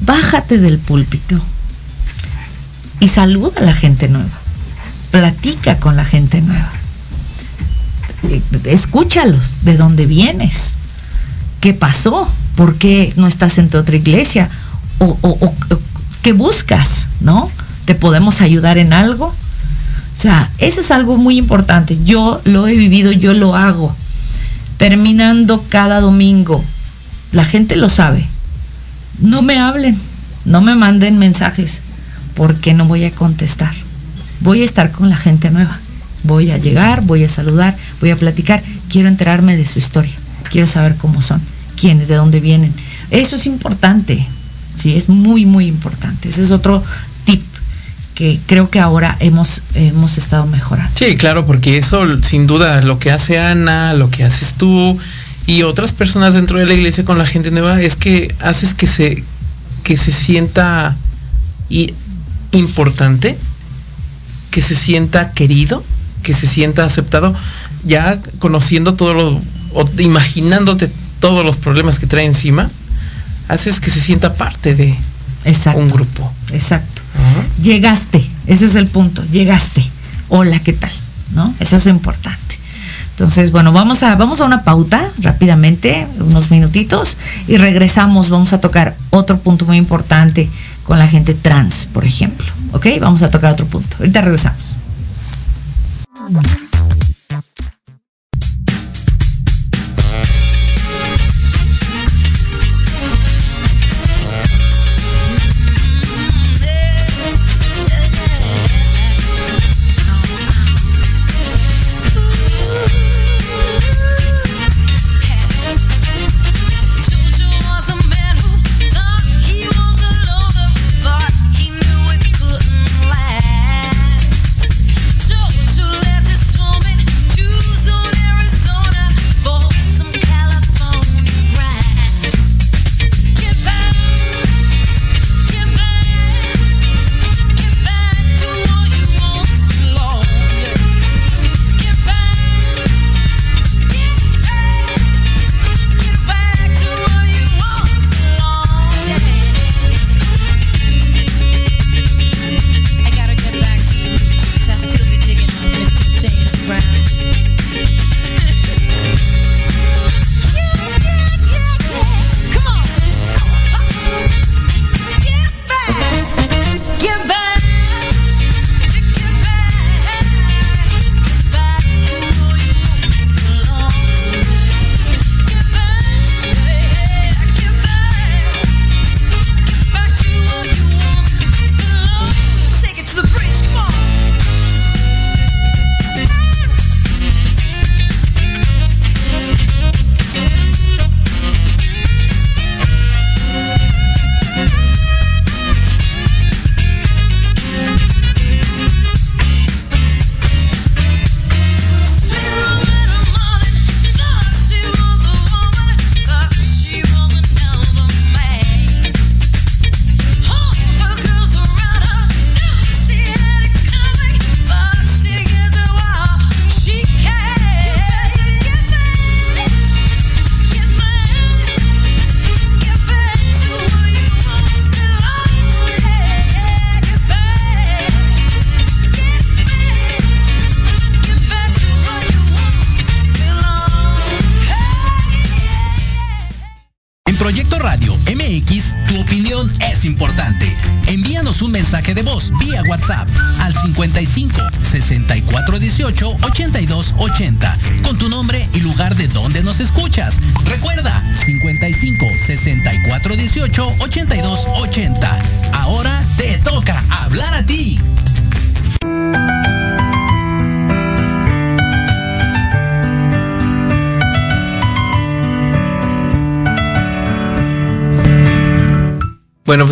Bájate del púlpito y saluda a la gente nueva. Platica con la gente nueva. Eh, escúchalos, de dónde vienes, qué pasó, por qué no estás en otra iglesia o, o qué buscas, ¿no? ¿Te podemos ayudar en algo? O sea, eso es algo muy importante. Yo lo he vivido, yo lo hago. Terminando cada domingo. La gente lo sabe. No me hablen, no me manden mensajes, porque no voy a contestar. Voy a estar con la gente nueva. Voy a llegar, voy a saludar, voy a platicar. Quiero enterarme de su historia. Quiero saber cómo son, quiénes, de dónde vienen. Eso es importante. Sí, es muy, muy importante. Ese es otro tip que creo que ahora hemos, hemos estado mejorando. Sí, claro, porque eso sin duda lo que hace Ana, lo que haces tú y otras personas dentro de la iglesia con la gente nueva es que haces que se, que se sienta y importante, que se sienta querido, que se sienta aceptado, ya conociendo todo lo, o imaginándote todos los problemas que trae encima, haces que se sienta parte de un grupo. Exacto. Llegaste, ese es el punto, llegaste. Hola, ¿qué tal? ¿No? Eso es importante. Entonces, bueno, vamos a, vamos a una pauta rápidamente, unos minutitos, y regresamos. Vamos a tocar otro punto muy importante con la gente trans, por ejemplo. ¿Ok? Vamos a tocar otro punto. Ahorita regresamos.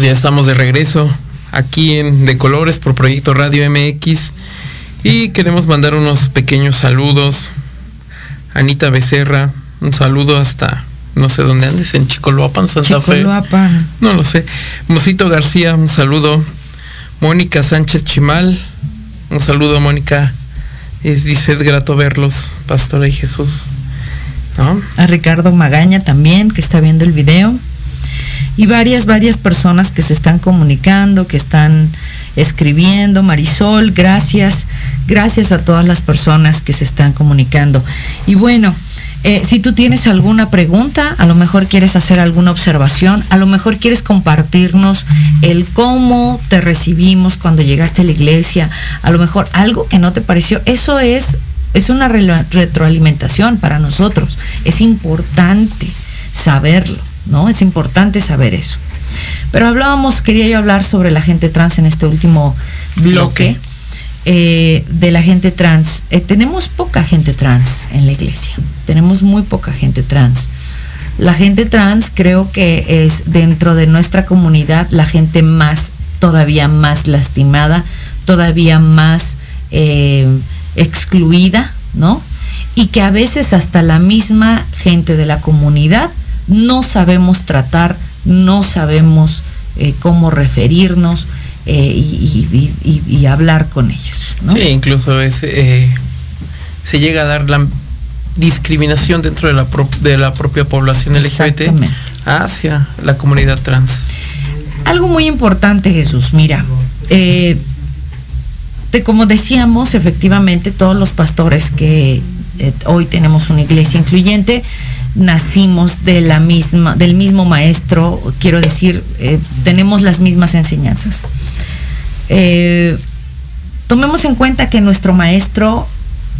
Ya estamos de regreso aquí en De Colores por Proyecto Radio MX y queremos mandar unos pequeños saludos. Anita Becerra, un saludo hasta no sé dónde andes, en Chicoloapan, Santa Chicoloapan. Fe. No lo sé. Mosito García, un saludo. Mónica Sánchez Chimal, un saludo Mónica. Es, dice, es grato verlos, Pastora y Jesús. ¿No? A Ricardo Magaña también, que está viendo el video y varias, varias personas que se están comunicando, que están escribiendo. Marisol, gracias. Gracias a todas las personas que se están comunicando. Y bueno, eh, si tú tienes alguna pregunta, a lo mejor quieres hacer alguna observación, a lo mejor quieres compartirnos el cómo te recibimos cuando llegaste a la iglesia, a lo mejor algo que no te pareció, eso es, es una retroalimentación para nosotros. Es importante saberlo. ¿No? Es importante saber eso. Pero hablábamos, quería yo hablar sobre la gente trans en este último bloque. Eh, de la gente trans. Eh, tenemos poca gente trans en la iglesia. Tenemos muy poca gente trans. La gente trans creo que es dentro de nuestra comunidad la gente más, todavía más lastimada, todavía más eh, excluida, ¿no? Y que a veces hasta la misma gente de la comunidad no sabemos tratar, no sabemos eh, cómo referirnos eh, y, hablar con ellos. Sí, incluso es, eh, se llega a dar la discriminación dentro de la, de la propia población LGBT hacia la comunidad trans. Algo muy importante, Jesús, mira, de, como decíamos, efectivamente, todos los pastores que hoy tenemos una iglesia incluyente, nacimos de la misma, del mismo maestro, quiero decir, eh, tenemos las mismas enseñanzas. Eh, tomemos en cuenta que nuestro maestro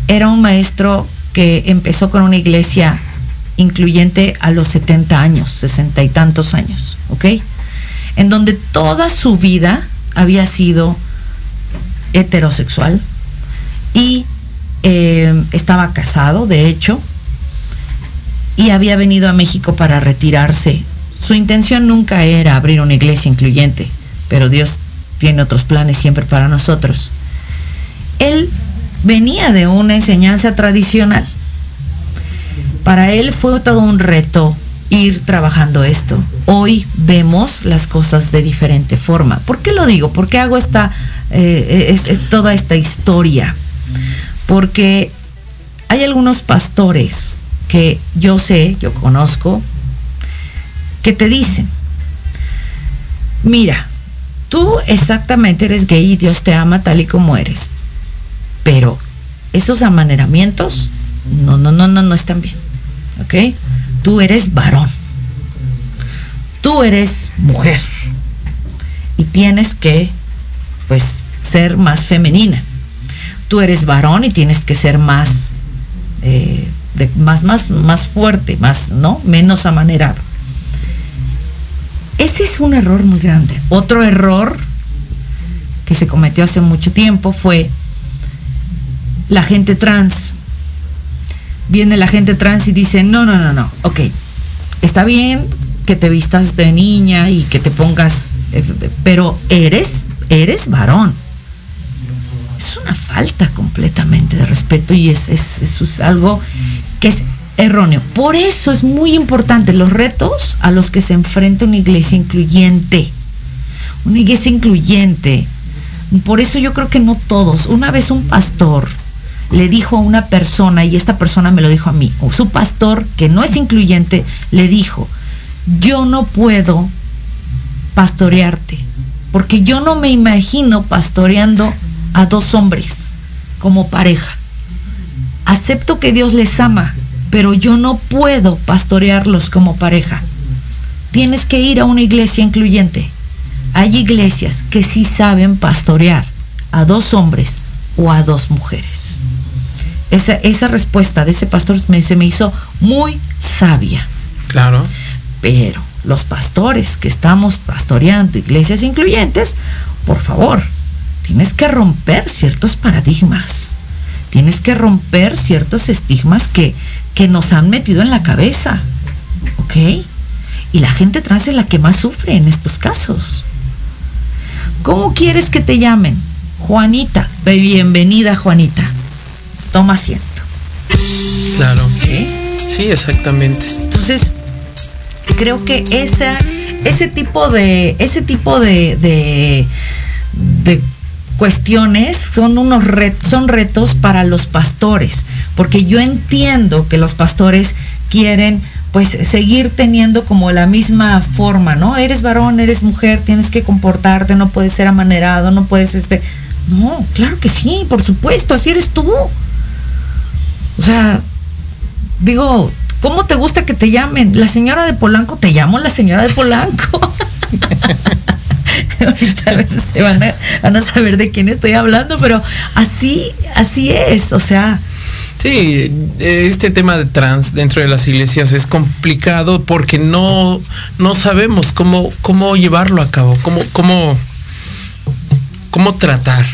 era un maestro que empezó con una iglesia incluyente a los 70 años, 60 y tantos años, ¿ok? En donde toda su vida había sido heterosexual y eh, estaba casado, de hecho, y había venido a México para retirarse. Su intención nunca era abrir una iglesia incluyente, pero Dios tiene otros planes siempre para nosotros. Él venía de una enseñanza tradicional. Para él fue todo un reto ir trabajando esto. Hoy vemos las cosas de diferente forma. ¿Por qué lo digo? ¿Por qué hago esta, eh, toda esta historia? Porque hay algunos pastores que yo sé, yo conozco, que te dicen, mira, tú exactamente eres gay y Dios te ama tal y como eres, pero esos amaneramientos, no, no, no, no, no están bien, ¿ok? Tú eres varón, tú eres mujer y tienes que, pues, ser más femenina. Tú eres varón y tienes que ser más eh, más, más, más fuerte, más, ¿no? Menos amanerado. Ese es un error muy grande. Otro error que se cometió hace mucho tiempo fue la gente trans. Viene la gente trans y dice, no, no, no, no, ok, está bien que te vistas de niña y que te pongas, eh, pero eres, eres varón. Es una falta completamente de respeto y es, es, es algo que es erróneo. Por eso es muy importante los retos a los que se enfrenta una iglesia incluyente. Una iglesia incluyente. Por eso yo creo que no todos. Una vez un pastor le dijo a una persona, y esta persona me lo dijo a mí, o su pastor, que no es incluyente, le dijo, yo no puedo pastorearte, porque yo no me imagino pastoreando a dos hombres como pareja acepto que Dios les ama, pero yo no puedo pastorearlos como pareja. Tienes que ir a una iglesia incluyente. hay iglesias que sí saben pastorear a dos hombres o a dos mujeres. Esa, esa respuesta de ese pastor me- se me hizo muy sabia. Claro. Pero los pastores que estamos pastoreando iglesias incluyentes, por favor, tienes que romper ciertos paradigmas. Tienes que romper ciertos estigmas que, que nos han metido en la cabeza. ¿Ok? Y la gente trans es la que más sufre en estos casos. ¿Cómo quieres que te llamen? Juanita. Bienvenida, Juanita. Toma asiento. Claro. ¿Sí? Sí, exactamente. Entonces, creo que esa, ese tipo de, ese tipo de, de, de cuestiones son unos ret- son retos para los pastores, porque yo entiendo que los pastores quieren pues seguir teniendo como la misma forma, ¿no? Eres varón, eres mujer, tienes que comportarte, no puedes ser amanerado, no puedes este no, claro que sí, por supuesto, así eres tú. O sea, digo, ¿cómo te gusta que te llamen? La señora de Polanco, te llamo la señora de Polanco. (laughs) (laughs) Ahorita a ver, se van a, van a saber de quién estoy hablando, pero así, así es, o sea, Sí, este tema de trans dentro de las iglesias es complicado porque no, no sabemos cómo, cómo llevarlo a cabo, cómo, cómo, cómo tratar.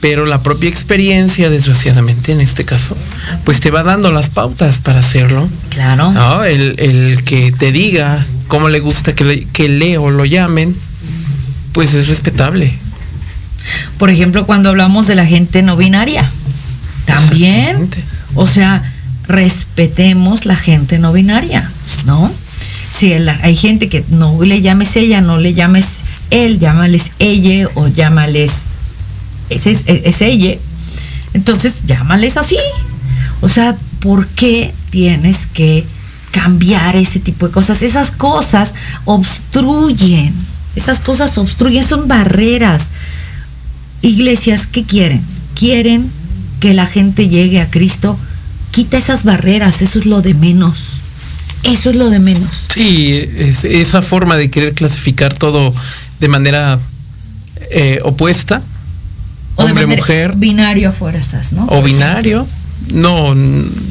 Pero la propia experiencia, desgraciadamente en este caso, pues te va dando las pautas para hacerlo. claro. ¿no? El, el que te diga cómo le gusta que, le- que Leo lo llamen, pues es respetable. Por ejemplo, cuando hablamos de la gente no binaria, también, o sea, respetemos la gente no binaria, ¿no? Si el- hay gente que no le llames ella, no le llames él, llámales ella o llámales ese es, es ella, entonces llámales así. O sea, ¿por qué tienes que cambiar ese tipo de cosas? Esas cosas obstruyen, esas cosas obstruyen, son barreras. Iglesias, ¿qué quieren? Quieren que la gente llegue a Cristo. Quita esas barreras, eso es lo de menos. Eso es lo de menos. Sí, es- esa forma de querer clasificar todo de manera eh, opuesta, O de hombre, manera mujer Binario a fuerzas, ¿no? o binario, no,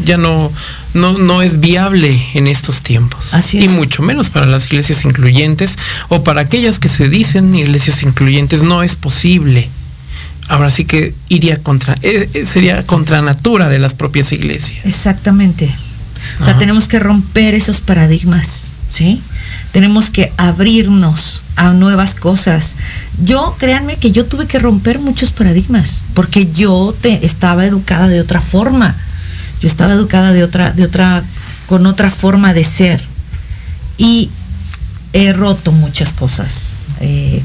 ya no, no, no es viable en estos tiempos. Así Y es. mucho menos para las iglesias incluyentes o para aquellas que se dicen iglesias incluyentes, no es posible. Ahora sí que iría contra, eh, eh, sería contra natura de las propias iglesias. Exactamente. O sea, Ajá. tenemos que romper esos paradigmas, ¿sí? Tenemos que abrirnos a nuevas cosas. Yo, créanme que yo tuve que romper muchos paradigmas, porque yo te, estaba educada de otra forma. Yo estaba educada de otra, de otra, con otra forma de ser. Y he roto muchas cosas. eh,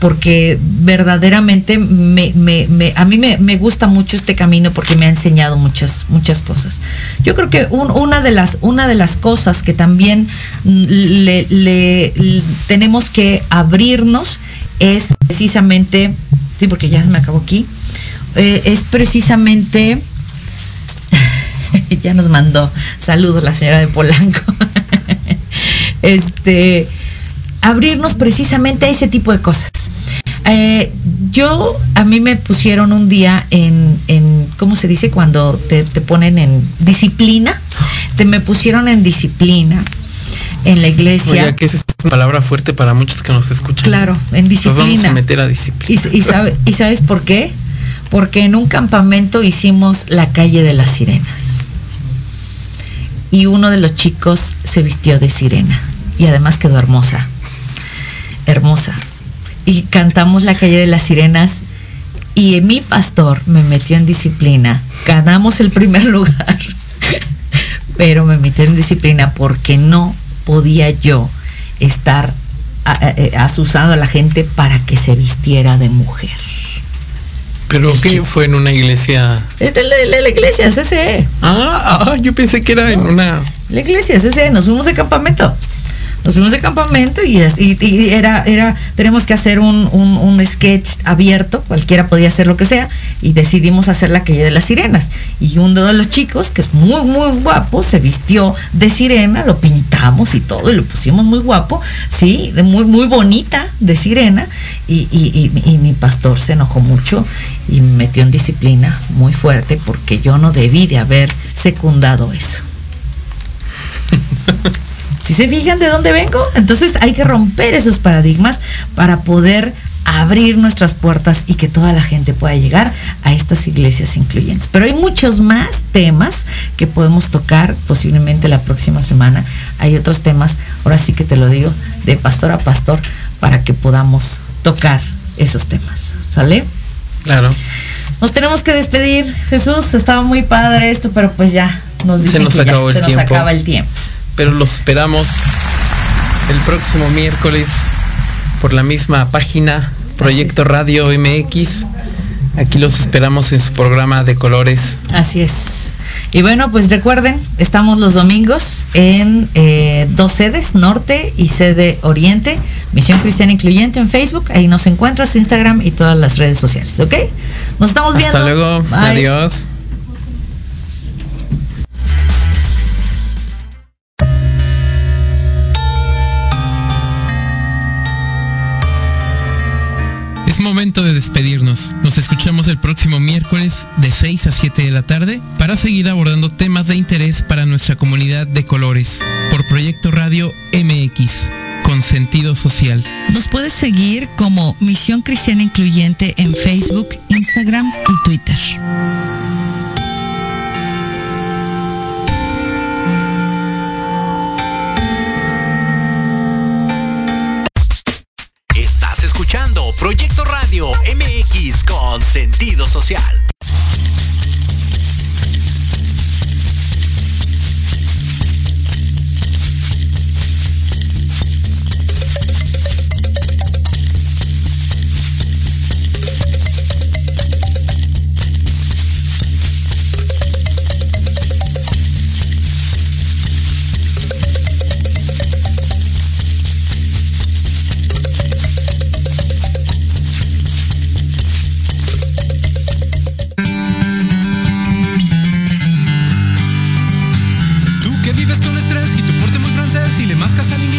porque verdaderamente me, me- a mí me, gusta mucho este camino porque me ha enseñado muchas, muchas cosas. Yo creo que un- una, de las, una de las cosas que también mm, le, le- tenemos que abrirnos es precisamente, sí, porque ya me acabó aquí, eh, es precisamente, (laughs) ya nos mandó saludos la señora de Polanco. (laughs) este, abrirnos precisamente a ese tipo de cosas. Eh, yo, a mí me pusieron un día en, en ¿cómo se dice? Cuando te, te ponen en disciplina. Te me pusieron en disciplina en la iglesia. Oye, que esa es una palabra fuerte para muchos que nos escuchan. Claro, en Nos vamos a disciplina. meter a disciplina. ¿Y, y sabe- ¿Y sabes por qué? Porque en un campamento hicimos la calle de las sirenas. Y uno de los chicos se vistió de sirena. Y además quedó hermosa. Hermosa. Y cantamos la calle de las sirenas. Y mi pastor me metió en disciplina. Ganamos el primer (laughs) lugar. Pero me metió en disciplina porque no podía yo estar a- asusando a la gente para que se vistiera de mujer. Pero El chico. fue en una iglesia. La, la iglesia, CCE. Ah, ah, yo pensé que era en una. La iglesia, CCE. Nos fuimos de campamento. Nos fuimos de campamento y, era, era, tenemos que hacer un, un- sketch abierto, cualquiera podía hacer lo que sea, y decidimos hacer la calle de las sirenas. Y uno de los chicos, que es muy, muy guapo, se vistió de sirena, lo pintamos y todo, y lo pusimos muy guapo, sí, de muy, muy bonita de sirena, y- y mi pastor se enojó mucho y me metió en disciplina muy fuerte porque yo no debí de haber secundado eso. (laughs) Si se fijan de dónde vengo, entonces hay que romper esos paradigmas para poder abrir nuestras puertas y que toda la gente pueda llegar a estas iglesias incluyentes. Pero hay muchos más temas que podemos tocar posiblemente la próxima semana. Hay otros temas, ahora sí que te lo digo, de pastor a pastor para que podamos tocar esos temas. ¿Sale? Claro. Nos tenemos que despedir. Jesús, estaba muy padre esto, pero pues ya nos Se dicen nos que ya, acabó el se nos acaba el tiempo. Pero los esperamos el próximo miércoles por la misma página, Proyecto Radio MX. Aquí los esperamos en su programa de colores. Así es. Y bueno, pues recuerden, estamos los domingos en eh, dos sedes, Norte y sede Oriente, Misión Cristiana Incluyente en Facebook, ahí nos encuentras, Instagram y todas las redes sociales, ¿ok? Nos estamos viendo. Hasta luego. Bye. Adiós. Momento de despedirnos. Nos escuchamos el próximo miércoles de 6 a 7 de la tarde para seguir abordando temas de interés para nuestra comunidad de colores por Proyecto Radio MX con sentido social. Nos puedes seguir como Misión Cristiana Incluyente en Facebook, Instagram y Twitter. Sentido social.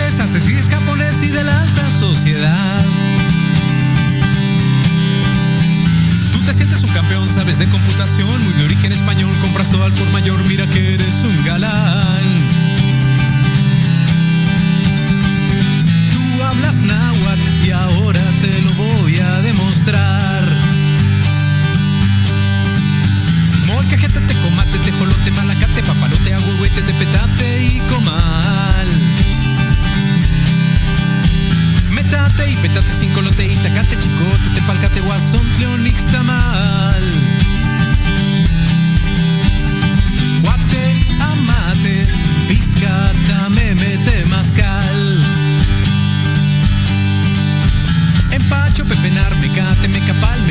Inglés, hasta sigues japonés y de la alta sociedad. Tú te sientes un campeón, sabes de computación, muy de origen español, compras todo al por mayor, mira que eres un galán. Tú hablas náhuatl y ahora te lo voy a demostrar. Molcajete, te comate, te jolote, malacate, papalote, agüehuete, te petate y comal. Metate y petate sin colote y tacate, chicote, te palcate, guasón, mal. Guate, amate, piscata, me mete mascal. Empacho, pepenar, mecate, mecapal,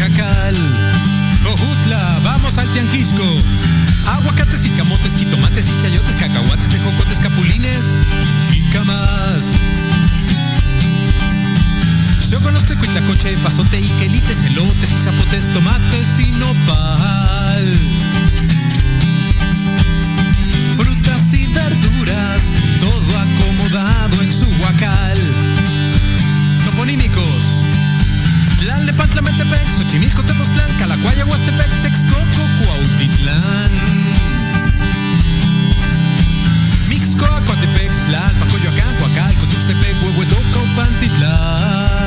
Jacal. Cojutla, vamos al Tianquisco. Aguacates y camotes, jitomates y chayotes, cacahuates, tejocotes, capulines y camas. Yo conozco cuitlacoche, pasote, iquelites, elotes, y zapotes, tomates y nopal. Frutas y verduras, todo acomodado en su huacal. Toponímico Tlalpan, Tlamentepec, Xochimilco, Tepoztlán, Calacuaya, Huastepec, Texcoco, Cuautitlán. Mixcoa, Coatepec, Tlalpan, Coyoacán, Coacalco, Tuxtepec, Huehuetoca, Pantitlán.